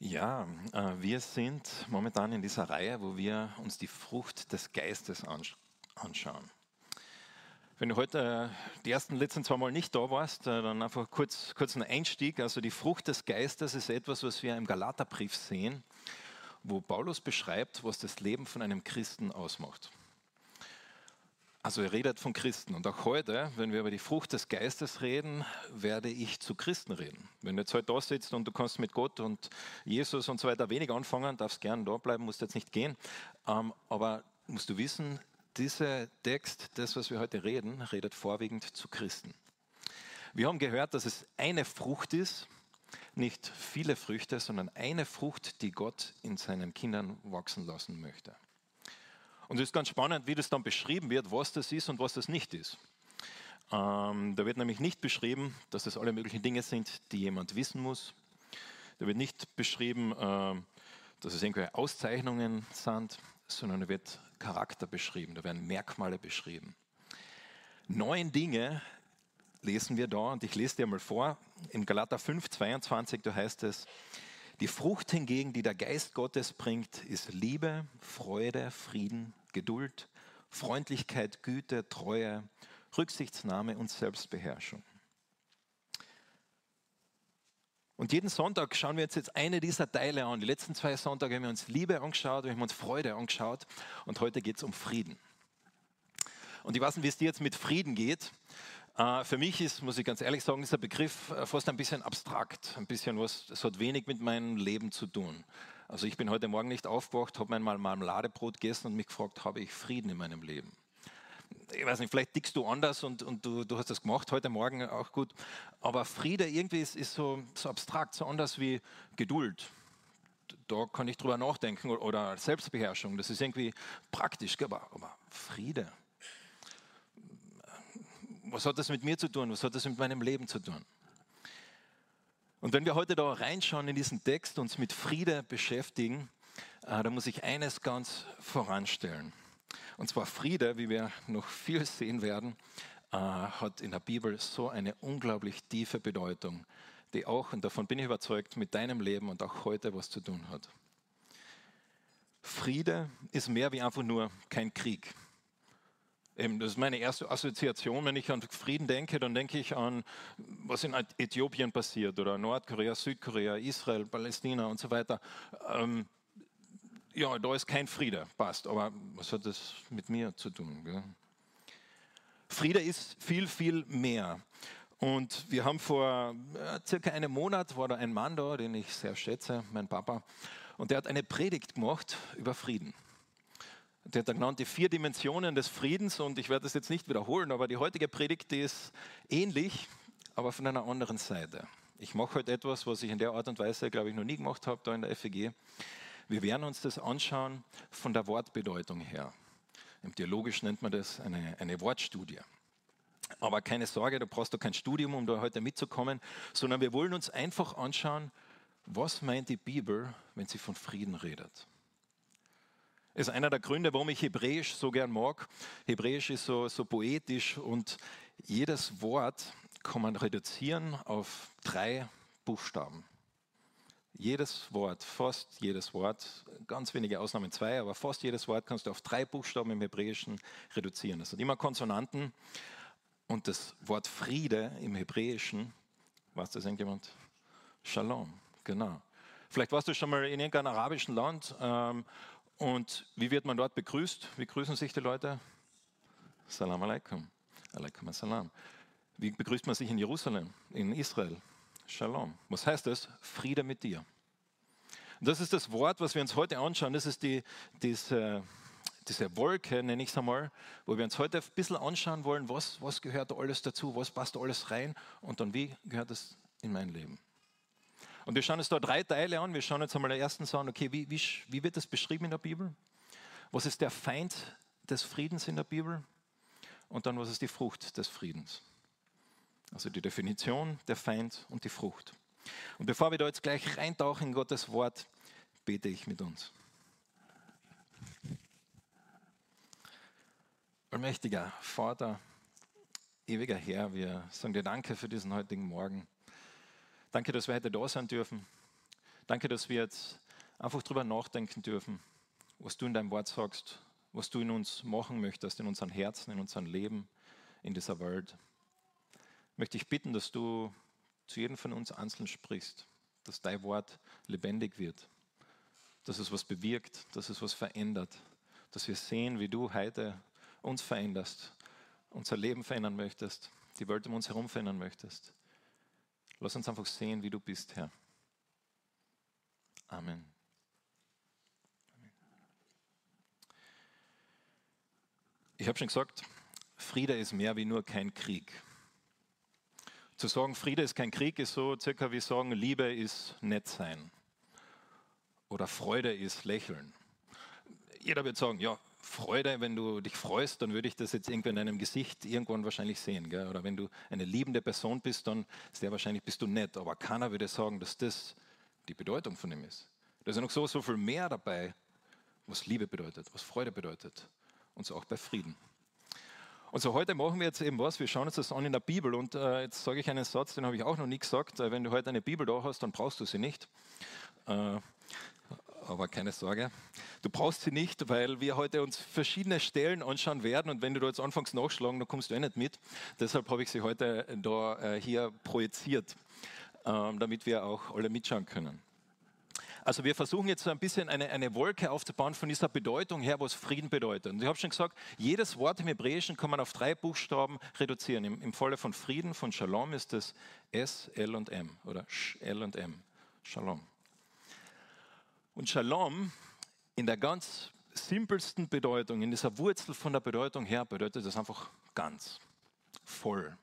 Ja, äh, wir sind momentan in dieser Reihe, wo wir uns die Frucht des Geistes anschauen. Wenn du heute äh, die ersten letzten zwei Mal nicht da warst, äh, dann einfach kurz, kurz ein Einstieg. Also die Frucht des Geistes ist etwas, was wir im Galaterbrief sehen, wo Paulus beschreibt, was das Leben von einem Christen ausmacht. Also er redet von Christen. Und auch heute, wenn wir über die Frucht des Geistes reden, werde ich zu Christen reden. Wenn du jetzt heute da sitzt und du kannst mit Gott und Jesus und so weiter wenig anfangen, darfst gerne da bleiben, musst jetzt nicht gehen. Ähm, aber musst du wissen, dieser Text, das, was wir heute reden, redet vorwiegend zu Christen. Wir haben gehört, dass es eine Frucht ist, nicht viele Früchte, sondern eine Frucht, die Gott in seinen Kindern wachsen lassen möchte. Und es ist ganz spannend, wie das dann beschrieben wird, was das ist und was das nicht ist. Ähm, da wird nämlich nicht beschrieben, dass das alle möglichen Dinge sind, die jemand wissen muss. Da wird nicht beschrieben, äh, dass es irgendwelche Auszeichnungen sind, sondern da wird Charakter beschrieben, da werden Merkmale beschrieben. Neun Dinge lesen wir da und ich lese dir mal vor. In Galater 5, 22, da heißt es, die Frucht hingegen, die der Geist Gottes bringt, ist Liebe, Freude, Frieden, Geduld, Freundlichkeit, Güte, Treue, Rücksichtsnahme und Selbstbeherrschung. Und jeden Sonntag schauen wir uns jetzt eine dieser Teile an. Die letzten zwei Sonntage haben wir uns Liebe angeschaut, wir haben uns Freude angeschaut und heute geht es um Frieden. Und ich weiß nicht, wie es dir jetzt mit Frieden geht. Äh, für mich ist, muss ich ganz ehrlich sagen, dieser Begriff äh, fast ein bisschen abstrakt, ein bisschen was, es hat wenig mit meinem Leben zu tun. Also ich bin heute Morgen nicht aufgewacht, habe einmal Marmeladebrot gegessen und mich gefragt, habe ich Frieden in meinem Leben? Ich weiß nicht, vielleicht dickst du anders und, und du, du hast das gemacht heute Morgen auch gut. Aber Friede irgendwie ist, ist so, so abstrakt, so anders wie Geduld. Da kann ich drüber nachdenken oder Selbstbeherrschung. Das ist irgendwie praktisch, aber, aber Friede. Was hat das mit mir zu tun? Was hat das mit meinem Leben zu tun? Und wenn wir heute da reinschauen in diesen Text, uns mit Friede beschäftigen, äh, da muss ich eines ganz voranstellen. Und zwar Friede, wie wir noch viel sehen werden, äh, hat in der Bibel so eine unglaublich tiefe Bedeutung, die auch, und davon bin ich überzeugt, mit deinem Leben und auch heute was zu tun hat. Friede ist mehr wie einfach nur kein Krieg. Eben, das ist meine erste Assoziation. Wenn ich an Frieden denke, dann denke ich an, was in Äthiopien passiert oder Nordkorea, Südkorea, Israel, Palästina und so weiter. Ähm, ja, da ist kein Friede, passt. Aber was hat das mit mir zu tun? Gell? Friede ist viel, viel mehr. Und wir haben vor äh, circa einem Monat, war da ein Mann da, den ich sehr schätze, mein Papa, und der hat eine Predigt gemacht über Frieden der genannt die vier Dimensionen des Friedens und ich werde das jetzt nicht wiederholen, aber die heutige Predigt die ist ähnlich, aber von einer anderen Seite. Ich mache heute etwas, was ich in der Art und Weise, glaube ich, noch nie gemacht habe da in der FEG. Wir werden uns das anschauen von der Wortbedeutung her. Im Theologisch nennt man das eine, eine Wortstudie. Aber keine Sorge, du brauchst da kein Studium, um da heute mitzukommen, sondern wir wollen uns einfach anschauen, was meint die Bibel, wenn sie von Frieden redet ist einer der Gründe, warum ich Hebräisch so gern mag. Hebräisch ist so, so poetisch und jedes Wort kann man reduzieren auf drei Buchstaben. Jedes Wort, fast jedes Wort, ganz wenige Ausnahmen zwei, aber fast jedes Wort kannst du auf drei Buchstaben im Hebräischen reduzieren. Das sind immer Konsonanten und das Wort Friede im Hebräischen, weiß das irgendjemand? Shalom, genau. Vielleicht warst du schon mal in irgendeinem arabischen Land ähm, und wie wird man dort begrüßt? Wie grüßen sich die Leute? Salam alaikum. Alaikum assalam. Wie begrüßt man sich in Jerusalem, in Israel? Shalom. Was heißt das? Friede mit dir. Das ist das Wort, was wir uns heute anschauen. Das ist die, diese, diese Wolke, nenne ich es einmal, wo wir uns heute ein bisschen anschauen wollen, was, was gehört da alles dazu, was passt da alles rein und dann wie gehört das in mein Leben. Und wir schauen uns da drei Teile an. Wir schauen uns einmal den ersten an, okay, wie, wie, wie wird das beschrieben in der Bibel? Was ist der Feind des Friedens in der Bibel? Und dann, was ist die Frucht des Friedens? Also die Definition, der Feind und die Frucht. Und bevor wir da jetzt gleich reintauchen in Gottes Wort, bete ich mit uns. Allmächtiger Vater, ewiger Herr, wir sagen dir Danke für diesen heutigen Morgen. Danke, dass wir heute da sein dürfen. Danke, dass wir jetzt einfach darüber nachdenken dürfen, was du in deinem Wort sagst, was du in uns machen möchtest, in unseren Herzen, in unserem Leben, in dieser Welt. Möchte ich bitten, dass du zu jedem von uns einzeln sprichst, dass dein Wort lebendig wird, dass es was bewirkt, dass es was verändert, dass wir sehen, wie du heute uns veränderst, unser Leben verändern möchtest, die Welt um uns herum verändern möchtest. Lass uns einfach sehen, wie du bist, Herr. Amen. Ich habe schon gesagt, Friede ist mehr wie nur kein Krieg. Zu sagen, Friede ist kein Krieg, ist so circa wie sagen, Liebe ist nett sein. Oder Freude ist lächeln. Jeder wird sagen, ja, Freude, wenn du dich freust, dann würde ich das jetzt irgendwie in deinem Gesicht irgendwann wahrscheinlich sehen. Gell? Oder wenn du eine liebende Person bist, dann sehr wahrscheinlich bist du nett. Aber keiner würde sagen, dass das die Bedeutung von ihm ist. Da ist ja noch so, so viel mehr dabei, was Liebe bedeutet, was Freude bedeutet und so auch bei Frieden. Und so heute machen wir jetzt eben was, wir schauen uns das an in der Bibel und äh, jetzt sage ich einen Satz, den habe ich auch noch nie gesagt, äh, wenn du heute eine Bibel da hast, dann brauchst du sie nicht. Äh, aber keine Sorge, du brauchst sie nicht, weil wir heute uns verschiedene Stellen anschauen werden und wenn du da jetzt anfängst nachschlagen, dann kommst du eh nicht mit. Deshalb habe ich sie heute da äh, hier projiziert, ähm, damit wir auch alle mitschauen können. Also wir versuchen jetzt so ein bisschen eine, eine Wolke aufzubauen von dieser Bedeutung her, was Frieden bedeutet. Und ich habe schon gesagt, jedes Wort im Hebräischen kann man auf drei Buchstaben reduzieren. Im, im Falle von Frieden, von Shalom ist es S, L und M oder Sh, L und M. Shalom. Und Shalom in der ganz simpelsten Bedeutung, in dieser Wurzel von der Bedeutung her, bedeutet das einfach ganz, voll,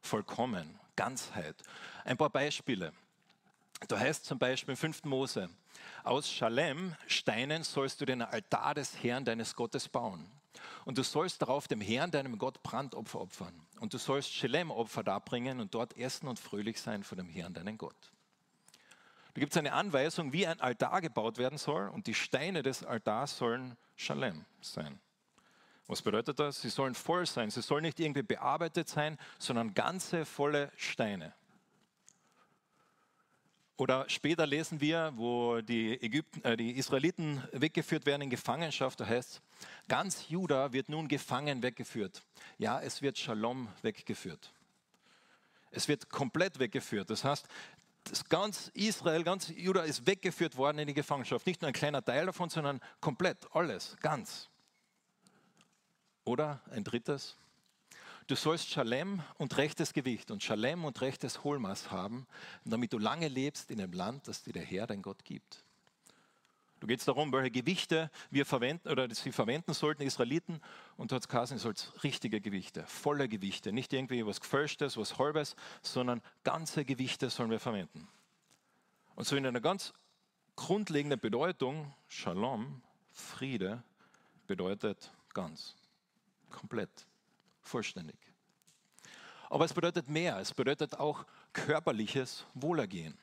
vollkommen, Ganzheit. Ein paar Beispiele. Da heißt zum Beispiel im 5. Mose, aus Schalem, Steinen, sollst du den Altar des Herrn, deines Gottes, bauen. Und du sollst darauf dem Herrn, deinem Gott, Brandopfer opfern. Und du sollst Schelem-Opfer darbringen und dort essen und fröhlich sein vor dem Herrn, deinen Gott. Da gibt es eine Anweisung, wie ein Altar gebaut werden soll. Und die Steine des Altars sollen Schalem sein. Was bedeutet das? Sie sollen voll sein. Sie sollen nicht irgendwie bearbeitet sein, sondern ganze, volle Steine. Oder später lesen wir, wo die, Ägypten, äh, die Israeliten weggeführt werden in Gefangenschaft, da heißt ganz Juda wird nun gefangen weggeführt. Ja, es wird Shalom weggeführt. Es wird komplett weggeführt. Das heißt, das ganz Israel, ganz Juda ist weggeführt worden in die Gefangenschaft. Nicht nur ein kleiner Teil davon, sondern komplett, alles, ganz. Oder ein drittes, Du sollst Schalem und rechtes Gewicht und Schalem und rechtes Hohlmaß haben, damit du lange lebst in dem Land, das dir der Herr, dein Gott, gibt. Du geht es darum, welche Gewichte wir verwenden oder sie verwenden sollten, Israeliten. Und dort Kassen soll richtige Gewichte, volle Gewichte, nicht irgendwie was Gefälschtes, was Halbes, sondern ganze Gewichte sollen wir verwenden. Und so in einer ganz grundlegenden Bedeutung, Shalom, Friede, bedeutet ganz, komplett vollständig. Aber es bedeutet mehr, es bedeutet auch körperliches Wohlergehen.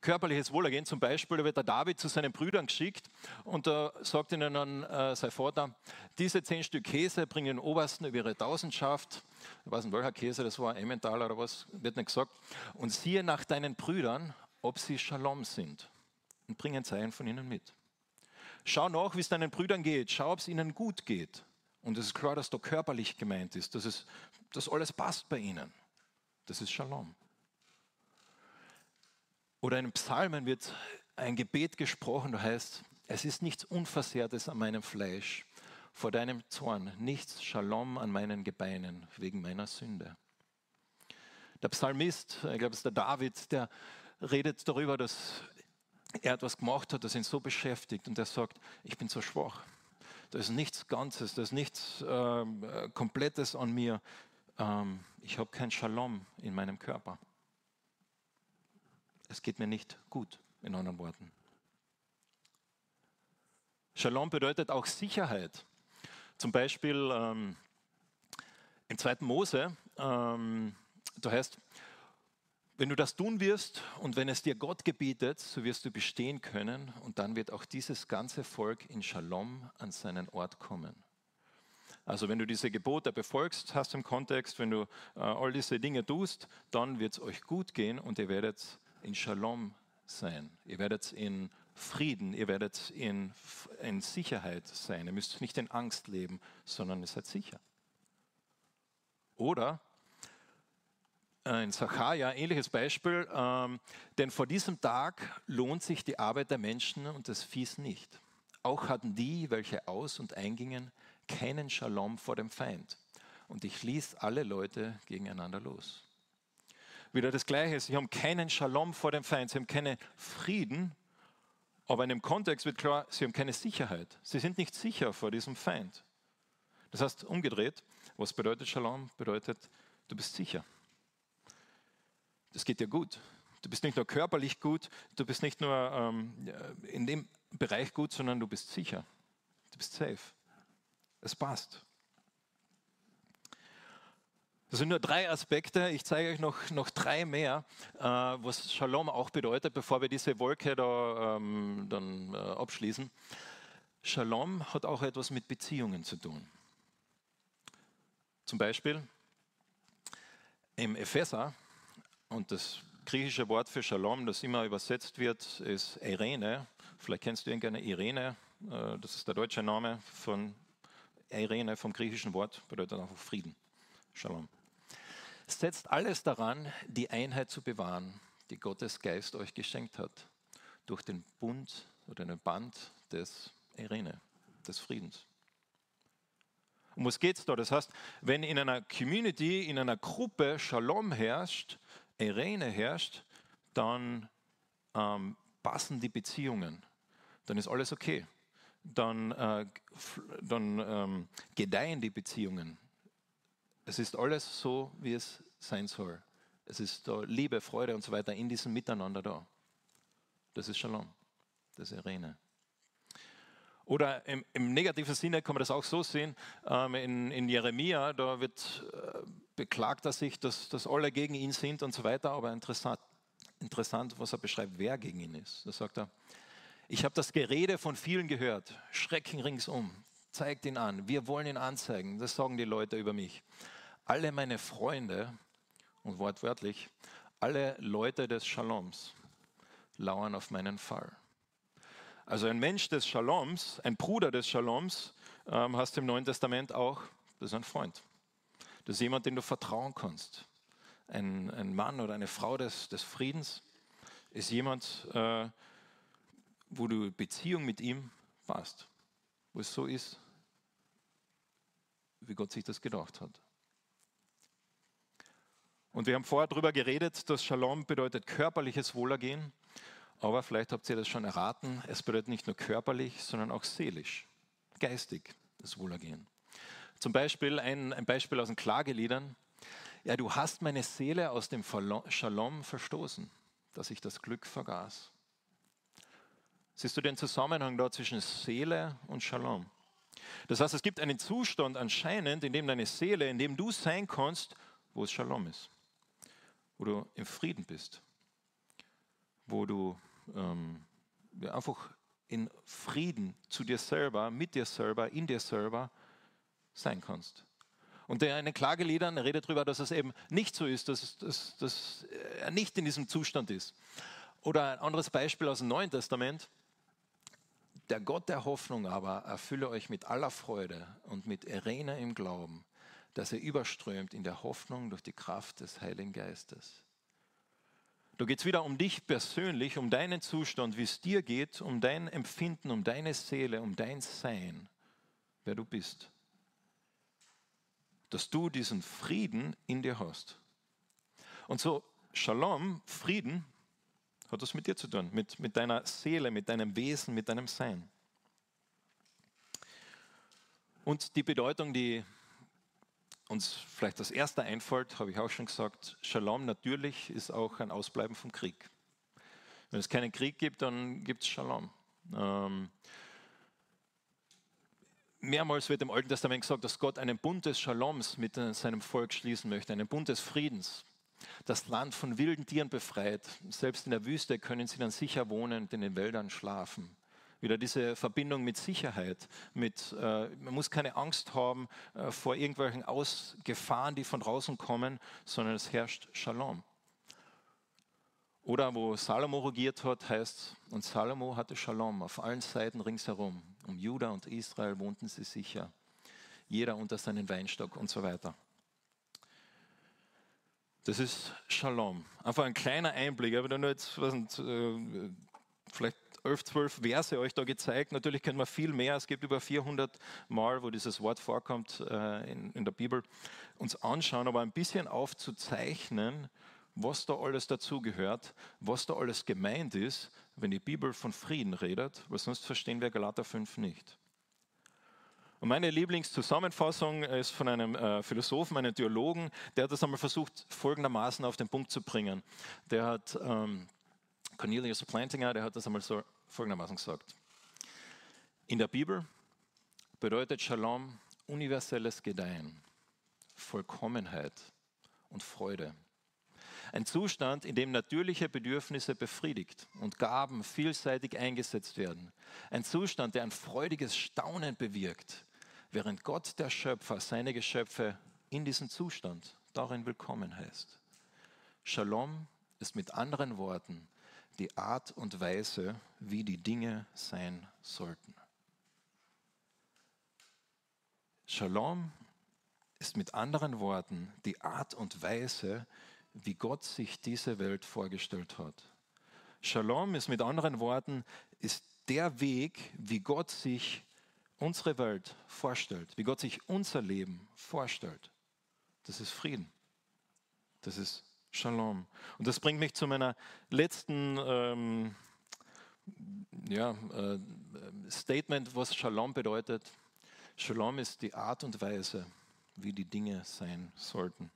Körperliches Wohlergehen zum Beispiel, da wird der David zu seinen Brüdern geschickt und da sagt ihnen dann äh, sein Vater, diese zehn Stück Käse bringen den Obersten über ihre Tausendschaft, ich weiß nicht welcher Käse, das war Emmentaler oder was, wird nicht gesagt, und siehe nach deinen Brüdern, ob sie Shalom sind und bringen Zeichen von ihnen mit. Schau nach, wie es deinen Brüdern geht, schau, ob es ihnen gut geht. Und es ist klar, dass da körperlich gemeint ist, dass, es, dass alles passt bei ihnen. Das ist Shalom. Oder in Psalmen wird ein Gebet gesprochen, da heißt, es ist nichts Unversehrtes an meinem Fleisch, vor deinem Zorn, nichts Shalom an meinen Gebeinen wegen meiner Sünde. Der Psalmist, ich glaube es ist der David, der redet darüber, dass er etwas gemacht hat, das ihn so beschäftigt und er sagt, ich bin so schwach. Da ist nichts Ganzes, da ist nichts ähm, äh, Komplettes an mir. Ähm, ich habe kein Shalom in meinem Körper. Es geht mir nicht gut, in anderen Worten. Shalom bedeutet auch Sicherheit. Zum Beispiel ähm, im 2. Mose, ähm, da heißt, wenn du das tun wirst und wenn es dir Gott gebietet, so wirst du bestehen können und dann wird auch dieses ganze Volk in Shalom an seinen Ort kommen. Also wenn du diese Gebote befolgst, hast im Kontext, wenn du äh, all diese Dinge tust, dann wird es euch gut gehen und ihr werdet in Shalom sein. Ihr werdet in Frieden, ihr werdet in, in Sicherheit sein. Ihr müsst nicht in Angst leben, sondern ihr seid sicher. Oder äh, in Sacharja, ähnliches Beispiel, ähm, denn vor diesem Tag lohnt sich die Arbeit der Menschen und des Viehs nicht. Auch hatten die, welche aus- und eingingen, keinen Shalom vor dem Feind. Und ich ließ alle Leute gegeneinander los. Wieder das Gleiche, sie haben keinen Shalom vor dem Feind, sie haben keinen Frieden, aber in dem Kontext wird klar, sie haben keine Sicherheit. Sie sind nicht sicher vor diesem Feind. Das heißt, umgedreht, was bedeutet Shalom? Bedeutet, du bist sicher. Das geht dir gut. Du bist nicht nur körperlich gut, du bist nicht nur ähm, in dem Bereich gut, sondern du bist sicher. Du bist safe. Es passt. Das sind nur drei Aspekte. Ich zeige euch noch, noch drei mehr, äh, was Shalom auch bedeutet, bevor wir diese Wolke da ähm, dann äh, abschließen. Shalom hat auch etwas mit Beziehungen zu tun. Zum Beispiel im Epheser, und das griechische Wort für Shalom, das immer übersetzt wird, ist Irene. Vielleicht kennst du irgendeine Irene, äh, das ist der deutsche Name von Irene vom griechischen Wort, bedeutet einfach Frieden. Shalom setzt alles daran, die Einheit zu bewahren, die Gottes Geist euch geschenkt hat, durch den Bund oder den Band des Irene, des Friedens. Um was geht es da? Das heißt, wenn in einer Community, in einer Gruppe Shalom herrscht, Irene herrscht, dann ähm, passen die Beziehungen. Dann ist alles okay. Dann, äh, dann ähm, gedeihen die Beziehungen. Es ist alles so, wie es sein soll. Es ist Liebe, Freude und so weiter in diesem Miteinander da. Das ist Shalom, das ist Irene. Oder im, im, negativen Sinne kann man das auch so sehen. Ähm, in, in, Jeremia, da wird äh, beklagt er sich, dass, dass alle gegen ihn sind und so weiter. Aber interessant, interessant, was er beschreibt, wer gegen ihn ist. Da sagt er, ich habe das Gerede von vielen gehört, Schrecken ringsum, zeigt ihn an, wir wollen ihn anzeigen. Das sagen die Leute über mich alle meine Freunde, und wortwörtlich, alle Leute des Shaloms lauern auf meinen Fall. Also ein Mensch des Shaloms, ein Bruder des Shaloms, ähm, hast du im Neuen Testament auch, das ist ein Freund. Das ist jemand, dem du vertrauen kannst. Ein, ein Mann oder eine Frau des, des Friedens ist jemand, äh, wo du Beziehung mit ihm warst, wo es so ist, wie Gott sich das gedacht hat. Und wir haben vorher darüber geredet, dass Shalom bedeutet körperliches Wohlergehen. Aber vielleicht habt ihr das schon erraten, es bedeutet nicht nur körperlich, sondern auch seelisch, geistig das Wohlergehen. Zum Beispiel ein, ein Beispiel aus den Klageliedern. Ja, du hast meine Seele aus dem Shalom verstoßen, dass ich das Glück vergaß. Siehst du den Zusammenhang da zwischen Seele und Shalom? Das heißt, es gibt einen Zustand anscheinend, in dem deine Seele, in dem du sein kannst, wo es Shalom ist wo du im Frieden bist, wo du ähm, ja, einfach in Frieden zu dir selber, mit dir selber, in dir selber sein kannst. Und der in den Klageliedern redet darüber, dass es eben nicht so ist, dass, dass, dass er nicht in diesem Zustand ist. Oder ein anderes Beispiel aus dem Neuen Testament. Der Gott der Hoffnung aber erfülle euch mit aller Freude und mit Irene im Glauben, dass er überströmt in der Hoffnung durch die Kraft des Heiligen Geistes. Da geht es wieder um dich persönlich, um deinen Zustand, wie es dir geht, um dein Empfinden, um deine Seele, um dein Sein, wer du bist. Dass du diesen Frieden in dir hast. Und so Shalom, Frieden, hat das mit dir zu tun, mit, mit deiner Seele, mit deinem Wesen, mit deinem Sein. Und die Bedeutung, die uns vielleicht das erste einfällt, habe ich auch schon gesagt, Shalom natürlich ist auch ein Ausbleiben vom Krieg. Wenn es keinen Krieg gibt, dann gibt es Shalom. Ähm, mehrmals wird im Alten Testament gesagt, dass Gott einen Bund des Shaloms mit seinem Volk schließen möchte, einen Bund des Friedens. Das Land von wilden Tieren befreit. Selbst in der Wüste können sie dann sicher wohnen und in den Wäldern schlafen. Wieder diese Verbindung mit Sicherheit, mit, äh, man muss keine Angst haben äh, vor irgendwelchen Aus Gefahren, die von draußen kommen, sondern es herrscht Shalom. Oder wo Salomo regiert hat, heißt, und Salomo hatte Shalom auf allen Seiten ringsherum. Um Juda und Israel wohnten sie sicher. Jeder unter seinen Weinstock und so weiter. Das ist Shalom. Einfach ein kleiner Einblick. Ich habe nur jetzt, was nicht, äh, vielleicht 11, 12 Verse euch da gezeigt. Natürlich können wir viel mehr. Es gibt über 400 Mal, wo dieses Wort vorkommt äh, in, in der Bibel, uns anschauen, aber ein bisschen aufzuzeichnen, was da alles dazugehört, was da alles gemeint ist, wenn die Bibel von Frieden redet, weil sonst verstehen wir Galater 5 nicht. Und meine Lieblingszusammenfassung ist von einem äh, Philosophen, einem Theologen, der hat das einmal versucht, folgendermaßen auf den Punkt zu bringen. Der hat ähm, Cornelius Plantinger, der hat das einmal so folgendermaßen gesagt. In der Bibel bedeutet Shalom universelles Gedeihen, Vollkommenheit und Freude. Ein Zustand, in dem natürliche Bedürfnisse befriedigt und Gaben vielseitig eingesetzt werden. Ein Zustand, der ein freudiges Staunen bewirkt, während Gott, der Schöpfer, seine Geschöpfe in diesem Zustand darin willkommen heißt. Shalom ist mit anderen Worten die Art und Weise, wie die Dinge sein sollten. Shalom ist mit anderen Worten die Art und Weise, wie Gott sich diese Welt vorgestellt hat. Shalom ist mit anderen Worten ist der Weg, wie Gott sich unsere Welt vorstellt, wie Gott sich unser Leben vorstellt. Das ist Frieden. Das ist Shalom. Und das bringt mich zu meiner letzten ähm, ja, äh, Statement, was Shalom bedeutet. Shalom ist die Art und Weise, wie die Dinge sein sollten.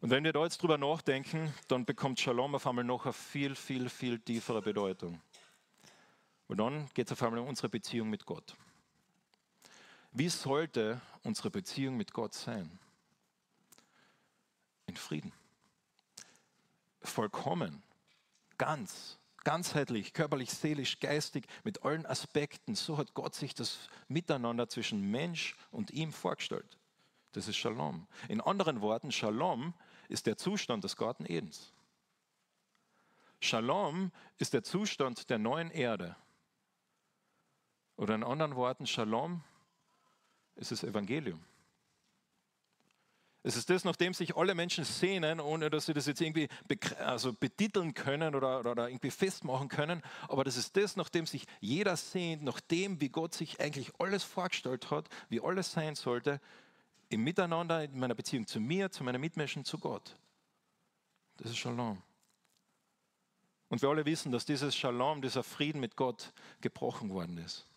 Und wenn wir da jetzt drüber nachdenken, dann bekommt Shalom auf einmal noch eine viel, viel, viel tiefere Bedeutung. Und dann geht es auf einmal um unsere Beziehung mit Gott. Wie sollte unsere Beziehung mit Gott sein? in Frieden. Vollkommen, ganz, ganzheitlich, körperlich, seelisch, geistig, mit allen Aspekten. So hat Gott sich das Miteinander zwischen Mensch und ihm vorgestellt. Das ist Shalom. In anderen Worten, Shalom ist der Zustand des Garten Edens. Shalom ist der Zustand der neuen Erde. Oder in anderen Worten, Shalom ist das Evangelium. Es ist das, nachdem sich alle Menschen sehnen, ohne dass sie das jetzt irgendwie also betiteln können oder, oder, irgendwie festmachen können. Aber das ist das, nachdem sich jeder sehnt, nach dem, wie Gott sich eigentlich alles vorgestellt hat, wie alles sein sollte, im Miteinander, in meiner Beziehung zu mir, zu meinen Mitmenschen, zu Gott. Das ist Shalom. Und wir alle wissen, dass dieses Shalom, dieser Frieden mit Gott gebrochen worden ist.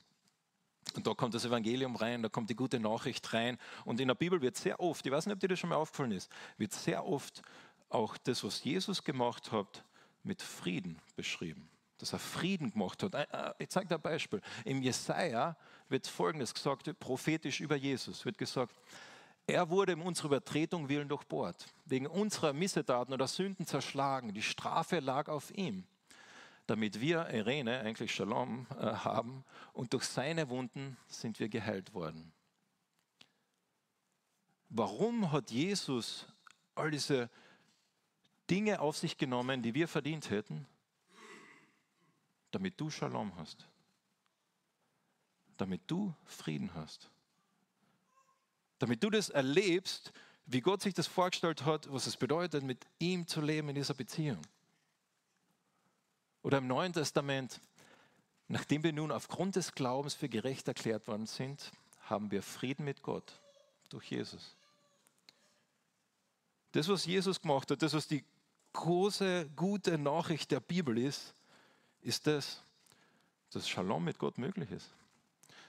Und da kommt das Evangelium rein, da kommt die gute Nachricht rein. Und in der Bibel wird sehr oft, ich weiß nicht, ob dir das schon mal aufgefallen ist, wird sehr oft auch das, was Jesus gemacht hat, mit Frieden beschrieben. Dass er Frieden gemacht hat. Ich zeige dir ein Beispiel. Im Jesaja wird Folgendes gesagt, prophetisch über Jesus, wird gesagt, er wurde um unsere Übertretung willen durchbohrt, wegen unserer Missetaten oder Sünden zerschlagen. Die Strafe lag auf ihm damit wir Irene, eigentlich Shalom, äh, haben und durch seine Wunden sind wir geheilt worden. Warum hat Jesus all diese Dinge auf sich genommen, die wir verdient hätten? Damit du Shalom hast. Damit du Frieden hast. Damit du das erlebst, wie Gott sich das vorgestellt hat, was es bedeutet, mit ihm zu leben in dieser Beziehung. Oder im Neuen Testament, nachdem wir nun aufgrund des Glaubens für gerecht erklärt worden sind, haben wir Frieden mit Gott durch Jesus. Das, was Jesus gemacht hat, das, was die große, gute Nachricht der Bibel ist, ist das, dass Shalom mit Gott möglich ist.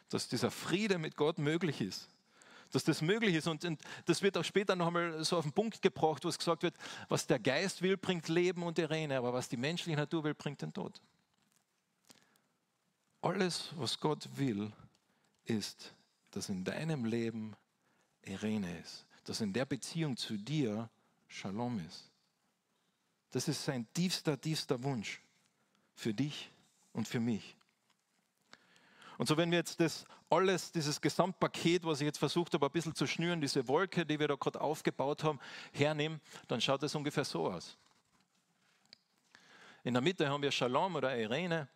Dass dieser Friede mit Gott möglich ist dass das möglich ist. Und, und das wird auch später noch einmal so auf den Punkt gebracht, wo es gesagt wird, was der Geist will, bringt Leben und Irene, aber was die menschliche Natur will, bringt den Tod. Alles, was Gott will, ist, dass in deinem Leben Irene ist, dass in der Beziehung zu dir Shalom ist. Das ist sein tiefster, tiefster Wunsch für dich und für mich. Und so, wenn wir jetzt das alles, dieses Gesamtpaket, was ich jetzt versucht habe, ein bisschen zu schnüren, diese Wolke, die wir da gerade aufgebaut haben, hernehmen, dann schaut es ungefähr so aus. In der Mitte haben wir Shalom oder Irene.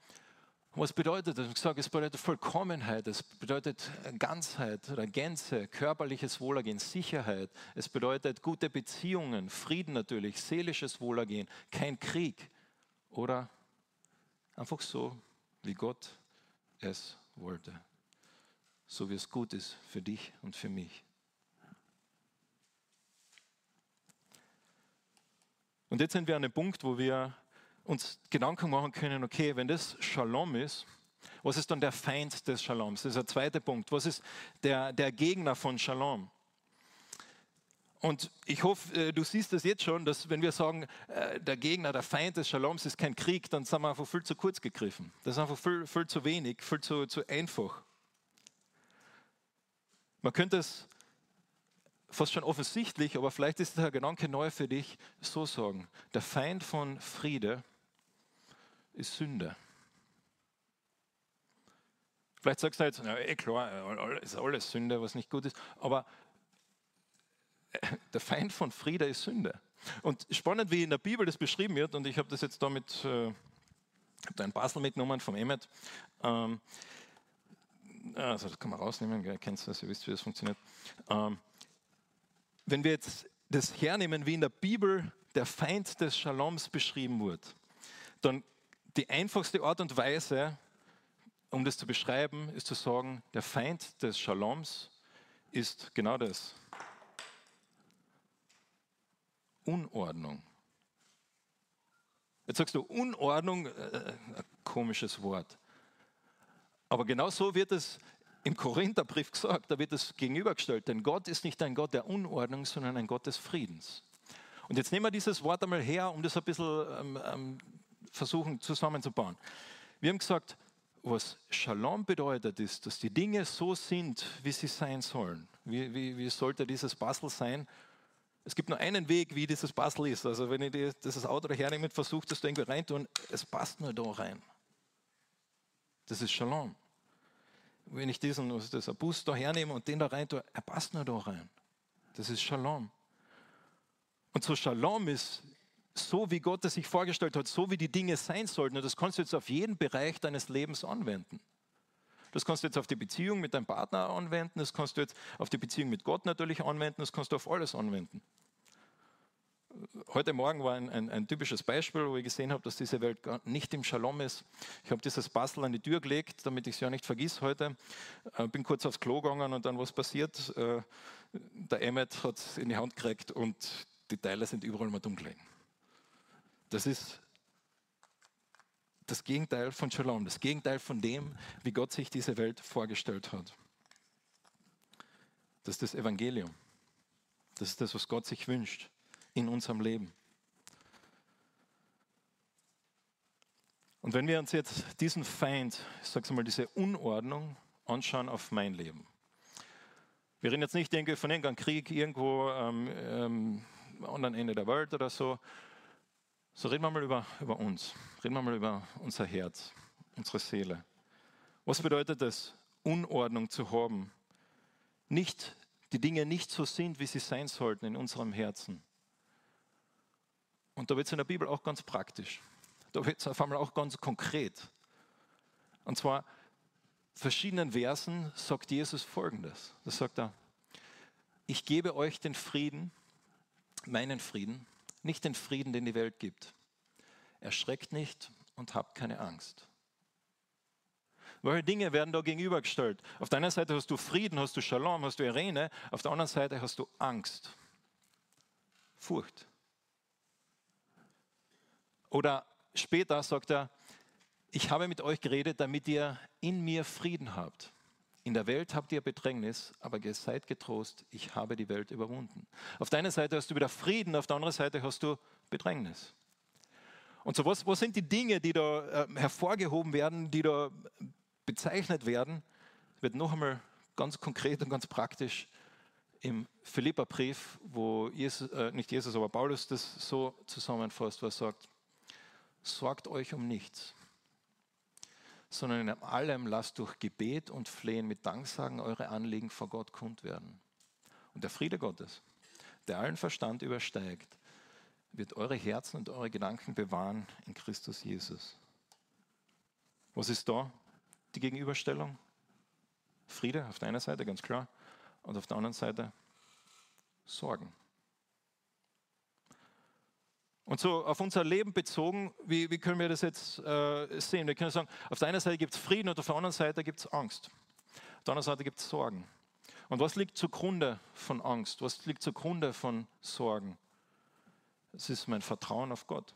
Was bedeutet das? Ich sage, es bedeutet Vollkommenheit, es bedeutet Ganzheit oder Gänze, körperliches Wohlergehen, Sicherheit. Es bedeutet gute Beziehungen, Frieden natürlich, seelisches Wohlergehen, kein Krieg. Oder einfach so, wie Gott es wollte. So wie es gut ist für dich und für mich. Und jetzt sind wir an dem Punkt, wo wir uns Gedanken machen können, okay, wenn das Shalom ist, was ist dann der Feind des Shaloms? Das ist der zweite Punkt. Was ist der, der Gegner von Shalom? Und ich hoffe, äh, du siehst das jetzt schon, dass wenn wir sagen, äh, der Gegner, der Feind des Shaloms ist kein Krieg, dann sind wir einfach viel zu kurz gegriffen. Das ist einfach viel, viel zu wenig, viel zu, zu einfach. Man könnte es fast schon offensichtlich, aber vielleicht ist der Gedanke neu für dich, so sagen. Der Feind von Friede ist Sünde. Vielleicht sagst du jetzt, na, eh klar, ist alles Sünde, was nicht gut ist, aber der Feind von Friede ist Sünde. Und spannend, wie in der Bibel das beschrieben wird, und ich habe das jetzt damit, äh, da ein Basel mitgenommen vom Emmet. Ähm, also das kann man rausnehmen, ihr kennt das, ihr wisst, wie das funktioniert. Ähm, wenn wir jetzt das hernehmen, wie in der Bibel der Feind des Shaloms beschrieben wird, dann die einfachste Art und Weise, um das zu beschreiben, ist zu sagen, der Feind des Shaloms ist genau das. Unordnung. Jetzt sagst du Unordnung, äh, ein komisches Wort. Aber genau so wird es im Korintherbrief gesagt, da wird es gegenübergestellt, denn Gott ist nicht ein Gott der Unordnung, sondern ein Gott des Friedens. Und jetzt nehmen wir dieses Wort einmal her, um das ein bisschen ähm, ähm, versuchen zusammenzubauen. Wir haben gesagt, was Shalom bedeutet, ist, dass die Dinge so sind, wie sie sein sollen. Wie, wie, wie sollte dieses Puzzle sein? Es gibt nur einen Weg, wie dieses Puzzle ist. Also wenn ich dieses Auto hernehme und versuche, das da irgendwie reintun, es passt nur da rein. Das ist Shalom wenn ich diesen das Bus da hernehme und den da rein tue, er passt nur da rein. Das ist Shalom. Und so Shalom ist so, wie Gott es sich vorgestellt hat, so wie die Dinge sein sollten. Und das kannst du jetzt auf jeden Bereich deines Lebens anwenden. Das kannst du jetzt auf die Beziehung mit deinem Partner anwenden, das kannst du jetzt auf die Beziehung mit Gott natürlich anwenden, das kannst du auf alles anwenden heute Morgen war ein, ein, ein, typisches Beispiel, wo ich gesehen habe, dass diese Welt nicht im Shalom ist. Ich habe dieses Bastel an die Tür gelegt, damit ich es ja nicht vergiss heute. Äh, bin kurz aufs Klo gegangen und dann was passiert. Äh, der Emmet hat es in die Hand gekriegt und die Teile sind überall mal dunkel. Das ist das Gegenteil von Shalom, das Gegenteil von dem, wie Gott sich diese Welt vorgestellt hat. Das ist das Evangelium. Das ist das, was Gott sich wünscht in unserem Leben. Und wenn wir uns jetzt diesen Feind, ich sage mal, diese Unordnung anschauen auf mein Leben. Wir reden jetzt nicht irgendwie von irgendeinem Krieg irgendwo ähm, ähm, am anderen Ende der Welt oder so. So reden wir mal über, über uns. Reden wir mal über unser Herz, unsere Seele. Was bedeutet es, Unordnung zu haben? Nicht, die Dinge nicht so sind, wie sie sein sollten in unserem Herzen. Und da wird es in der Bibel auch ganz praktisch. Da wird es auf einmal auch ganz konkret. Und zwar verschiedenen Versen sagt Jesus folgendes. Das sagt er, ich gebe euch den Frieden, meinen Frieden, nicht den Frieden, den die Welt gibt. Erschreckt nicht und habt keine Angst. Welche Dinge werden da gegenübergestellt? Auf der einen Seite hast du Frieden, hast du Shalom, hast du Irene, auf der anderen Seite hast du Angst, Furcht. Oder später sagt er, ich habe mit euch geredet, damit ihr in mir Frieden habt. In der Welt habt ihr Bedrängnis, aber ihr seid getrost, ich habe die Welt überwunden. Auf der einen Seite hast du wieder Frieden, auf der anderen Seite hast du Bedrängnis. Und so, was, was sind die Dinge, die da äh, hervorgehoben werden, die da bezeichnet werden? Wird noch einmal ganz konkret und ganz praktisch im Philipperbrief, wo Jesus, äh, nicht Jesus, aber Paulus das so zusammenfasst, was sagt, sorgt euch um nichts, sondern in allem lasst durch Gebet und Flehen mit Danksagen eure Anliegen vor Gott kund werden. Und der Friede Gottes, der allen Verstand übersteigt, wird eure Herzen und eure Gedanken bewahren in Christus Jesus. Was ist da die Gegenüberstellung? Friede auf der einen Seite, ganz klar, und auf der anderen Seite Sorgen. Und so auf unser Leben bezogen, wie, wie können wir das jetzt äh, sehen? Wir können sagen, auf der einen Seite gibt es Frieden und auf der anderen Seite gibt es Angst. Auf der anderen Seite gibt es Sorgen. Und was liegt zugrunde von Angst? Was liegt zugrunde von Sorgen? Es ist mein Vertrauen auf Gott.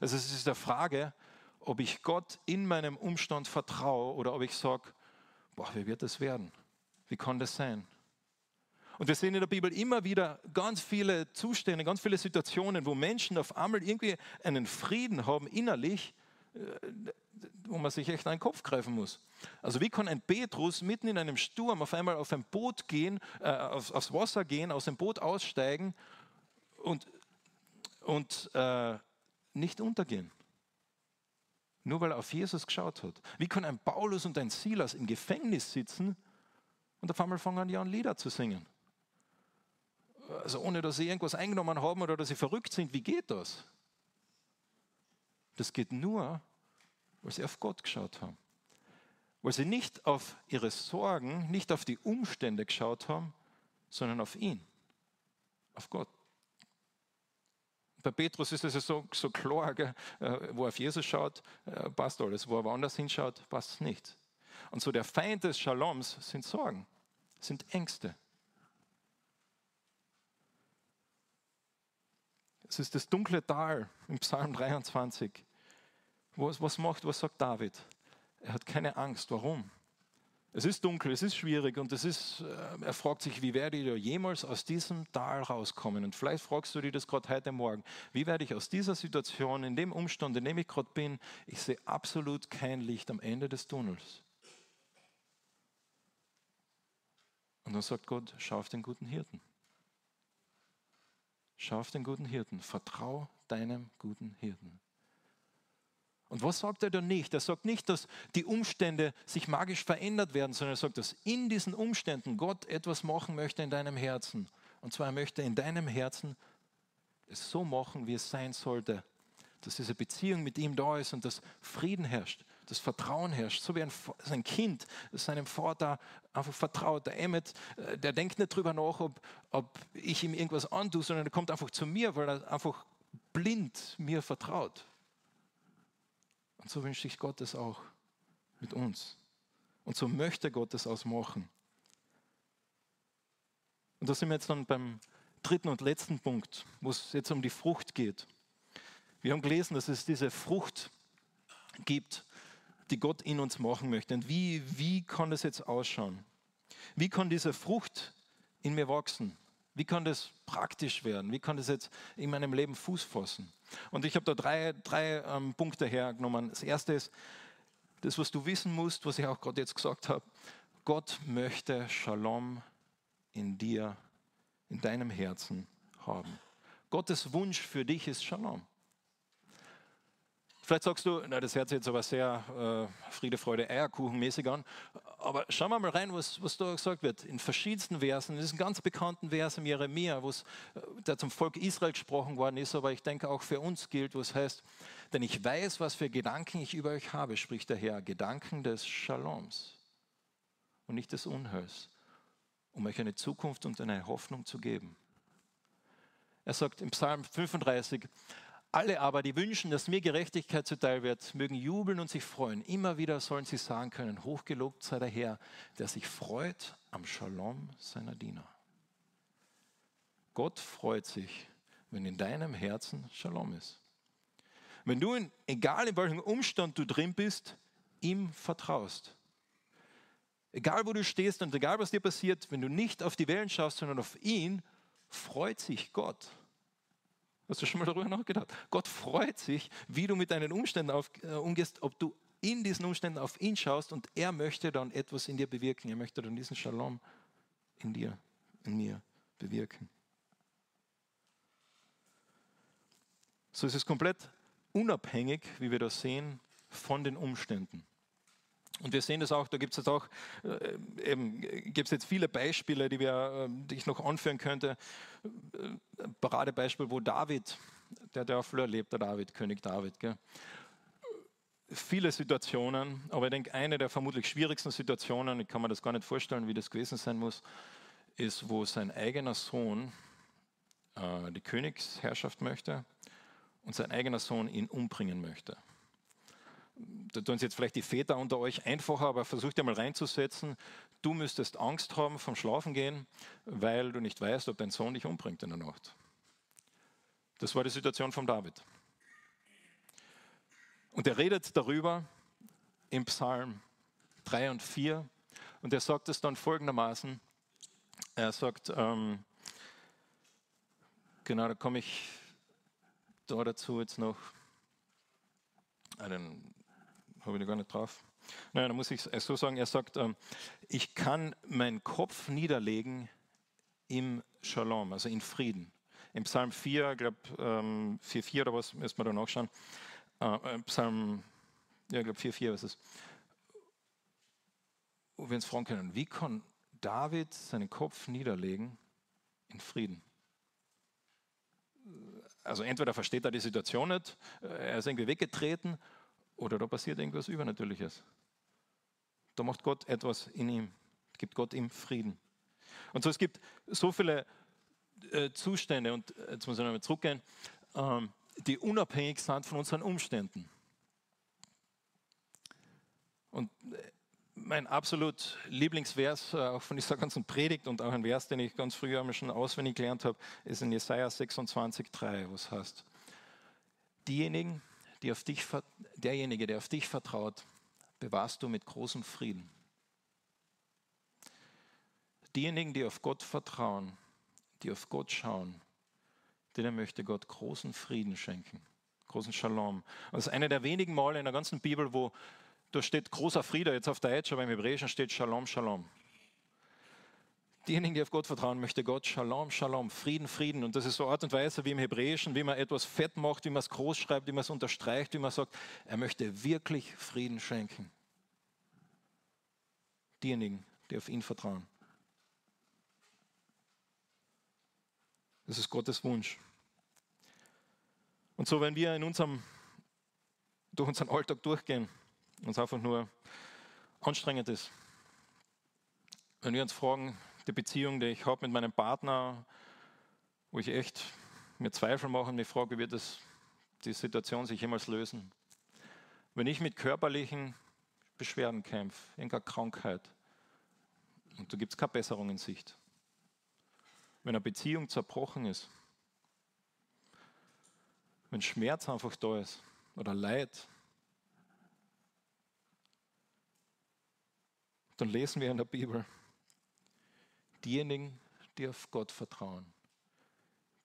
Also es ist der Frage, ob ich Gott in meinem Umstand vertraue oder ob ich sage, boah, wie wird das werden? Wie kann das sein? Und wir sehen in der Bibel immer wieder ganz viele Zustände, ganz viele Situationen, wo Menschen auf einmal irgendwie einen Frieden haben innerlich, äh, wo man sich echt einen Kopf greifen muss. Also wie kann ein Petrus mitten in einem Sturm auf einmal auf ein Boot gehen, äh, aufs, aufs, Wasser gehen, aus dem Boot aussteigen und, und äh, nicht untergehen? Nur weil er auf Jesus geschaut hat. Wie kann ein Paulus und ein Silas im Gefängnis sitzen und auf einmal fangen die an, Lieder zu singen? Also ohne, dass sie irgendwas eingenommen haben oder dass sie verrückt sind, wie geht das? Das geht nur, weil sie auf Gott geschaut haben. Weil sie nicht auf ihre Sorgen, nicht auf die Umstände geschaut haben, sondern auf ihn, auf Gott. Bei Petrus ist es ja so, so klar? Äh, wo er auf Jesus schaut, äh, passt alles. Wo er woanders hinschaut, passt es nicht. Und so der Feind des Shaloms sind Sorgen, sind Ängste. Es ist das dunkle Tal im Psalm 23. Was, was macht, was sagt David? Er hat keine Angst. Warum? Es ist dunkel, es ist schwierig und es ist, äh, er fragt sich, wie werde ich jemals aus diesem Tal rauskommen? Und vielleicht fragst du dich das gerade heute Morgen. Wie werde ich aus dieser Situation, in dem Umstand, in dem ich gerade bin, ich sehe absolut kein Licht am Ende des Tunnels. Und dann sagt Gott, schau auf den guten Hirten. Schau auf den guten Hirten. Vertrau deinem guten Hirten. Und was sagt er dann nicht? Er sagt nicht, dass die Umstände sich magisch verändert werden, sondern er sagt, dass in diesen Umständen Gott etwas machen möchte in deinem Herzen. Und zwar er möchte in deinem Herzen es so machen, wie es sein sollte. Dass diese Beziehung mit ihm da ist und dass Frieden herrscht, dass Vertrauen herrscht. So wie ein, ein Kind seinem Vater einfach vertraut. Der Emmet, äh, der denkt nicht drüber nach, ob, ob ich ihm irgendwas antue, sondern er kommt einfach zu mir, weil er einfach blind mir vertraut. Und so wünscht sich Gott es auch mit uns. Und so möchte Gott es auch machen. Und da sind wir jetzt dann beim dritten und letzten Punkt, wo es jetzt um die Frucht geht. Wir haben gelesen, dass es diese Frucht gibt, die Gott in uns machen möchte. Und wie, wie kann das jetzt ausschauen? Wie kann diese Frucht in mir wachsen? Wie kann das praktisch werden? Wie kann das jetzt in meinem Leben Fuß fassen? Und ich habe da drei, drei ähm, Punkte hergenommen. Das erste ist, das, was du wissen musst, was ich auch gerade jetzt gesagt habe. Gott möchte Shalom in dir, in deinem Herzen haben. Gottes Wunsch für dich ist Shalom. Vielleicht sagst du, na, das hört sich jetzt aber sehr äh, Friede, Freude, Eierkuchen-mäßig an. Aber schauen wir mal rein, was, was da gesagt wird. In verschiedensten Versen, ist ein ganz bekannten Vers im Jeremia, wo es, äh, der zum Volk Israel gesprochen worden ist, aber ich denke auch für uns gilt, wo es heißt, denn ich weiß, was für Gedanken ich über euch habe, spricht der Herr, Gedanken des Shaloms und nicht des Unheils, um euch eine Zukunft und eine Hoffnung zu geben. Er sagt im Psalm 35, alle aber, die wünschen, dass mir Gerechtigkeit zuteil wird, mögen jubeln und sich freuen. Immer wieder sollen sie sagen können, hochgelobt sei der Herr, der sich freut am Shalom seiner Diener. Gott freut sich, wenn in deinem Herzen Shalom ist. Wenn du, in, egal in welchem Umstand du drin bist, ihm vertraust. Egal wo du stehst und egal was dir passiert, wenn du nicht auf die Wellen schaust, sondern auf ihn, freut sich Gott. Hast du schon mal darüber nachgedacht? Gott freut sich, wie du mit deinen Umständen auf, äh, umgehst, ob du in diesen Umständen auf ihn schaust und er möchte dann etwas in dir bewirken. Er möchte dann diesen Shalom in dir, in mir bewirken. So ist es komplett unabhängig, wie wir das sehen, von den Umständen. Und wir sehen das auch, da gibt es jetzt auch, äh, eben, gibt es jetzt viele Beispiele, die, wir, äh, die ich noch anführen könnte. Äh, Paradebeispiel, wo David der der auch erlebt, der David, König David. Gell? Viele Situationen, aber ich denke, eine der vermutlich schwierigsten Situationen, ich kann mir das gar nicht vorstellen, wie das gewesen sein muss, ist, wo sein eigener Sohn äh, die Königsherrschaft möchte und sein eigener Sohn ihn umbringen möchte. Da tun sich jetzt vielleicht die Väter unter euch einfacher, aber versucht dir mal reinzusetzen. Du müsstest Angst haben vom Schlafen gehen, weil du nicht weißt, ob dein Sohn dich umbringt in der Nacht. Das war die Situation von David. Und er redet darüber im Psalm 3 und 4 und er sagt es dann folgendermaßen. Er sagt, ähm, genau, da komme ich da dazu jetzt noch. Den habe ich da gar nicht drauf. Nein, da muss ich es so sagen. Er sagt, ähm, ich kann meinen Kopf niederlegen im Shalom, also in Frieden. Im Psalm 4, ich glaube ähm, 4,4 oder was, müssen wir da nachschauen. Äh, äh Psalm, ja, ich glaube 4,4 ist es. Wo wir uns fragen können, wie kann David seinen Kopf niederlegen in Frieden? Also entweder versteht er die Situation nicht, äh, er ist irgendwie weggetreten oder da passiert irgendwas Übernatürliches. Da macht Gott etwas in ihm, gibt Gott ihm Frieden. Und so es gibt so viele äh, Zustände, und äh, jetzt muss ich nochmal zurückgehen, ähm, die unabhängig sind von unseren Umständen. Und äh, mein absolut Lieblingsvers, äh, auch von dieser ganzen Predigt und auch ein Vers, den ich ganz früher schon auswendig gelernt habe, ist in Jesaja 26,3, wo es heißt: Diejenigen, die auf dich, derjenige, der auf dich vertraut, bewahrst du mit großem Frieden. Diejenigen, die auf Gott vertrauen, die auf Gott schauen, denen möchte Gott großen Frieden schenken, großen Shalom. Das ist eine der wenigen Male in der ganzen Bibel, wo da steht großer Friede, jetzt auf Deutsch, aber im Hebräischen steht Shalom, Shalom. Diejenigen, die auf Gott vertrauen, möchte Gott Shalom, Shalom, Frieden, Frieden. Und das ist so Art und Weise wie im Hebräischen, wie man etwas fett macht, wie man es groß schreibt, wie man es unterstreicht, wie man sagt, er möchte wirklich Frieden schenken. Diejenigen, die auf ihn vertrauen. Das ist Gottes Wunsch. Und so, wenn wir in unserem, durch unseren Alltag durchgehen, uns einfach nur anstrengend ist, wenn wir uns fragen, die Beziehung, die ich habe mit meinem Partner, wo ich echt mir Zweifel mache und mich frage, wird das, die Situation sich jemals lösen. Wenn ich mit körperlichen Beschwerden kämpfe, irgendeiner Krankheit, und da gibt es keine Besserung in Sicht, wenn eine Beziehung zerbrochen ist, wenn Schmerz einfach da ist oder Leid, dann lesen wir in der Bibel, diejenigen, die auf Gott vertrauen,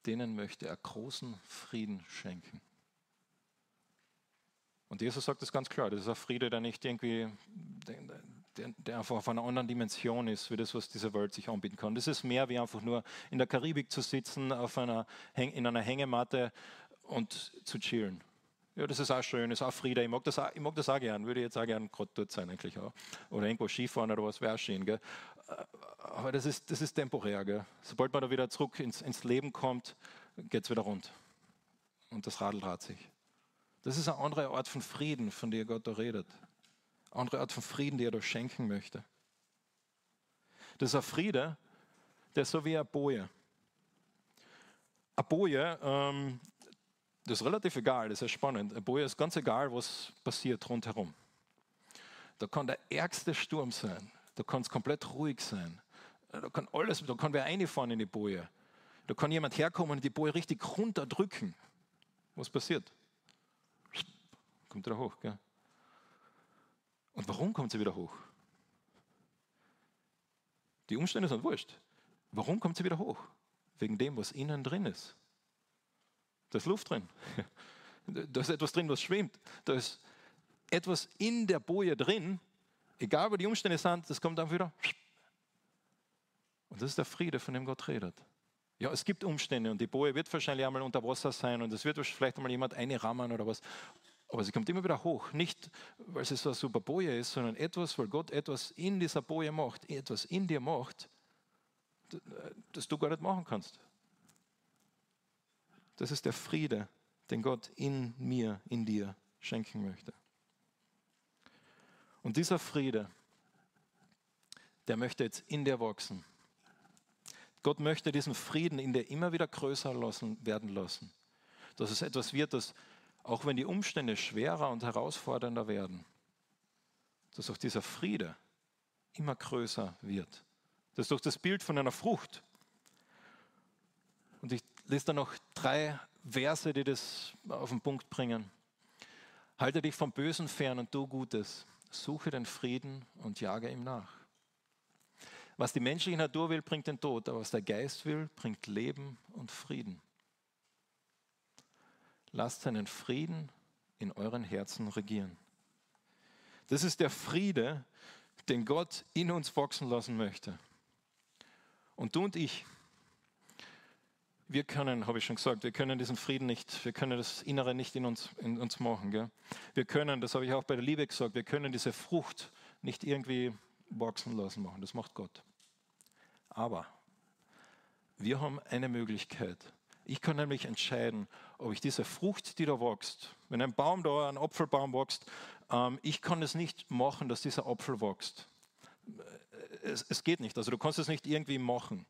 denen möchte er großen Frieden schenken. Und Jesus sagt das ganz klar, das ist ein Friede, der nicht irgendwie, der, der, einfach auf einer anderen Dimension ist, wie das, was diese Welt sich anbieten kann. Das ist mehr wie einfach nur in der Karibik zu sitzen, auf einer, in einer Hängematte und zu chillen. Ja, das ist auch schön, ist auch Friede. Ich mag das auch, ich mag das auch gern, würde jetzt auch gern gerade dort sein eigentlich auch. Oder irgendwo Skifahren oder was wäre auch schön. Gell? Aber das ist, das ist temporär. Gell? Sobald man da wieder zurück ins, ins Leben kommt, geht es wieder rund. Und das Radl dreht sich. Das ist eine andere Art von Frieden, von der Gott da redet. Eine andere Art von Frieden, die er da schenken möchte. Das ist ein Friede, der ist so wie eine Boje. Eine Boje, ähm, das ist relativ egal, das ist spannend. Eine Boje ist ganz egal, was passiert rundherum. Da kann der ärgste Sturm sein, da kann es komplett ruhig sein. Da kann alles, da kann wer reinfahren in die Boje. Da kann jemand herkommen und die Boje richtig runterdrücken. Was passiert? Kommt wieder hoch, gell? Und warum kommt sie wieder hoch? Die Umstände sind wurscht. Warum kommt sie wieder hoch? Wegen dem, was innen drin ist. Da ist Luft drin. Da ist etwas drin, was schwimmt. Da ist etwas in der Boje drin, egal wo die Umstände sind, das kommt dann wieder. Und das ist der Friede, von dem Gott redet. Ja, es gibt Umstände und die Boje wird wahrscheinlich einmal unter Wasser sein und es wird vielleicht einmal jemand einrammen oder was. Aber sie kommt immer wieder hoch. Nicht, weil sie so eine super Boje ist, sondern etwas, weil Gott etwas in dieser Boje macht, etwas in dir macht, das du gar nicht machen kannst. Das ist der Friede, den Gott in mir, in dir schenken möchte. Und dieser Friede, der möchte jetzt in dir wachsen. Gott möchte diesen Frieden in dir immer wieder größer lassen, werden lassen. Dass es etwas wird, das, auch wenn die Umstände schwerer und herausfordernder werden, dass auch dieser Friede immer größer wird. Das ist doch das Bild von einer Frucht. Und ich lese da noch drei Verse, die das auf den Punkt bringen. Halte dich vom Bösen fern und tu Gutes. Suche den Frieden und jage ihm nach. Was die menschliche Natur will, bringt den Tod, aber was der Geist will, bringt Leben und Frieden. Lasst seinen Frieden in euren Herzen regieren. Das ist der Friede, den Gott in uns wachsen lassen möchte. Und du und ich, wir können, habe ich schon gesagt, wir können diesen Frieden nicht, wir können das Innere nicht in uns, in uns machen. Gell? Wir können, das habe ich auch bei der Liebe gesagt, wir können diese Frucht nicht irgendwie wachsen lassen machen. Das macht Gott. Aber wir haben eine Möglichkeit. Ich kann nämlich entscheiden, ob ich diese Frucht, die da wächst, wenn ein Baum da, ein Apfelbaum wächst, ähm, ich kann es nicht machen, dass dieser Apfel wächst. Es, es geht nicht. Also du kannst es nicht irgendwie machen.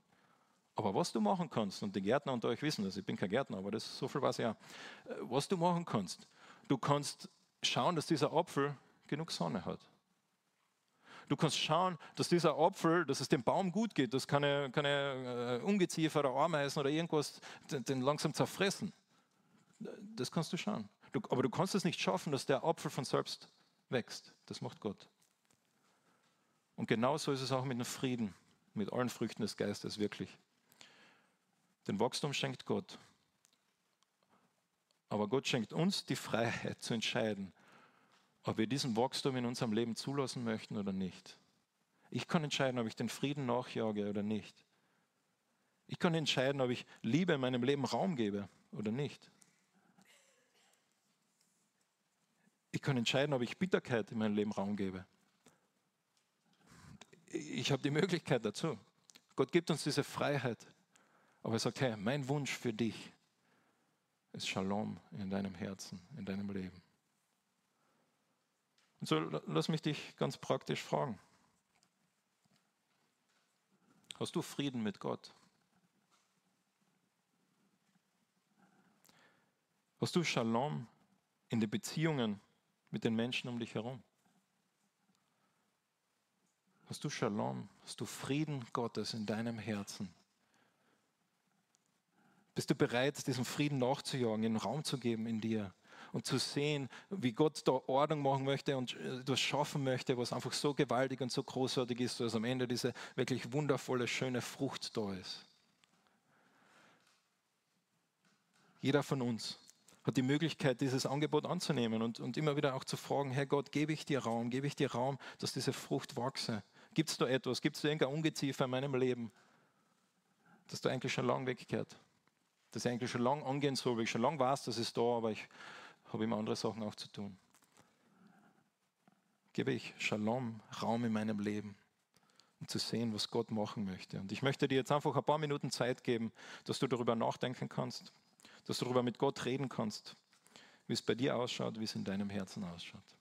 Aber was du machen kannst, und die Gärtner unter euch wissen das, ich bin kein Gärtner, aber das so viel weiß ich ja, was du machen kannst, du kannst schauen, dass dieser Apfel genug Sonne hat. Du kannst schauen, dass dieser Apfel, dass es dem Baum gut geht, dass keine, keine äh, Ungeziefer oder Ameisen oder irgendwas den, den, langsam zerfressen. Das kannst du schauen. Du, aber du kannst es nicht schaffen, dass der Apfel von selbst wächst. Das macht Gott. Und genauso ist es auch mit dem Frieden, mit allen Früchten des Geistes wirklich. Den Wachstum schenkt Gott. Aber Gott schenkt uns die Freiheit zu entscheiden, ob wir diesen Wachstum in unserem Leben zulassen möchten oder nicht. Ich kann entscheiden, ob ich den Frieden nachjage oder nicht. Ich kann entscheiden, ob ich Liebe in meinem Leben Raum gebe oder nicht. Ich kann entscheiden, ob ich Bitterkeit in meinem Leben Raum gebe. Ich habe die Möglichkeit dazu. Gott gibt uns diese Freiheit. Aber er sagt, hey, mein Wunsch für dich ist Shalom in deinem Herzen, in deinem Leben. Und so lass mich dich ganz praktisch fragen. Hast du Frieden mit Gott? Hast du Shalom in den Beziehungen mit den Menschen um dich herum? Hast du Shalom? Hast du Frieden Gottes in deinem Herzen? Bist du bereit, diesem Frieden nachzujagen, einen Raum zu geben in dir und zu sehen, wie Gott da Ordnung machen möchte und etwas schaffen möchte, was einfach so gewaltig und so großartig ist, dass am Ende diese wirklich wundervolle, schöne Frucht da ist? Jeder von uns hat die Möglichkeit, dieses Angebot anzunehmen und, und immer wieder auch zu fragen, Herr Gott, gebe ich dir Raum, gebe ich dir Raum, dass diese Frucht wachse? Gibt es da etwas, gibt es da irgendein Ungeziefer in meinem Leben, das da eigentlich schon lang weggehört? Das ich eigentlich schon lange angehen soll, weil ich schon lange weiß, dass es da, aber ich habe immer andere Sachen auch zu tun. Gebe ich Shalom, Raum in meinem Leben, um zu sehen, was Gott machen möchte. Und ich möchte dir jetzt einfach ein paar Minuten Zeit geben, dass du darüber nachdenken kannst, dass du darüber mit Gott reden kannst, wie es bei dir ausschaut, wie es in deinem Herzen ausschaut.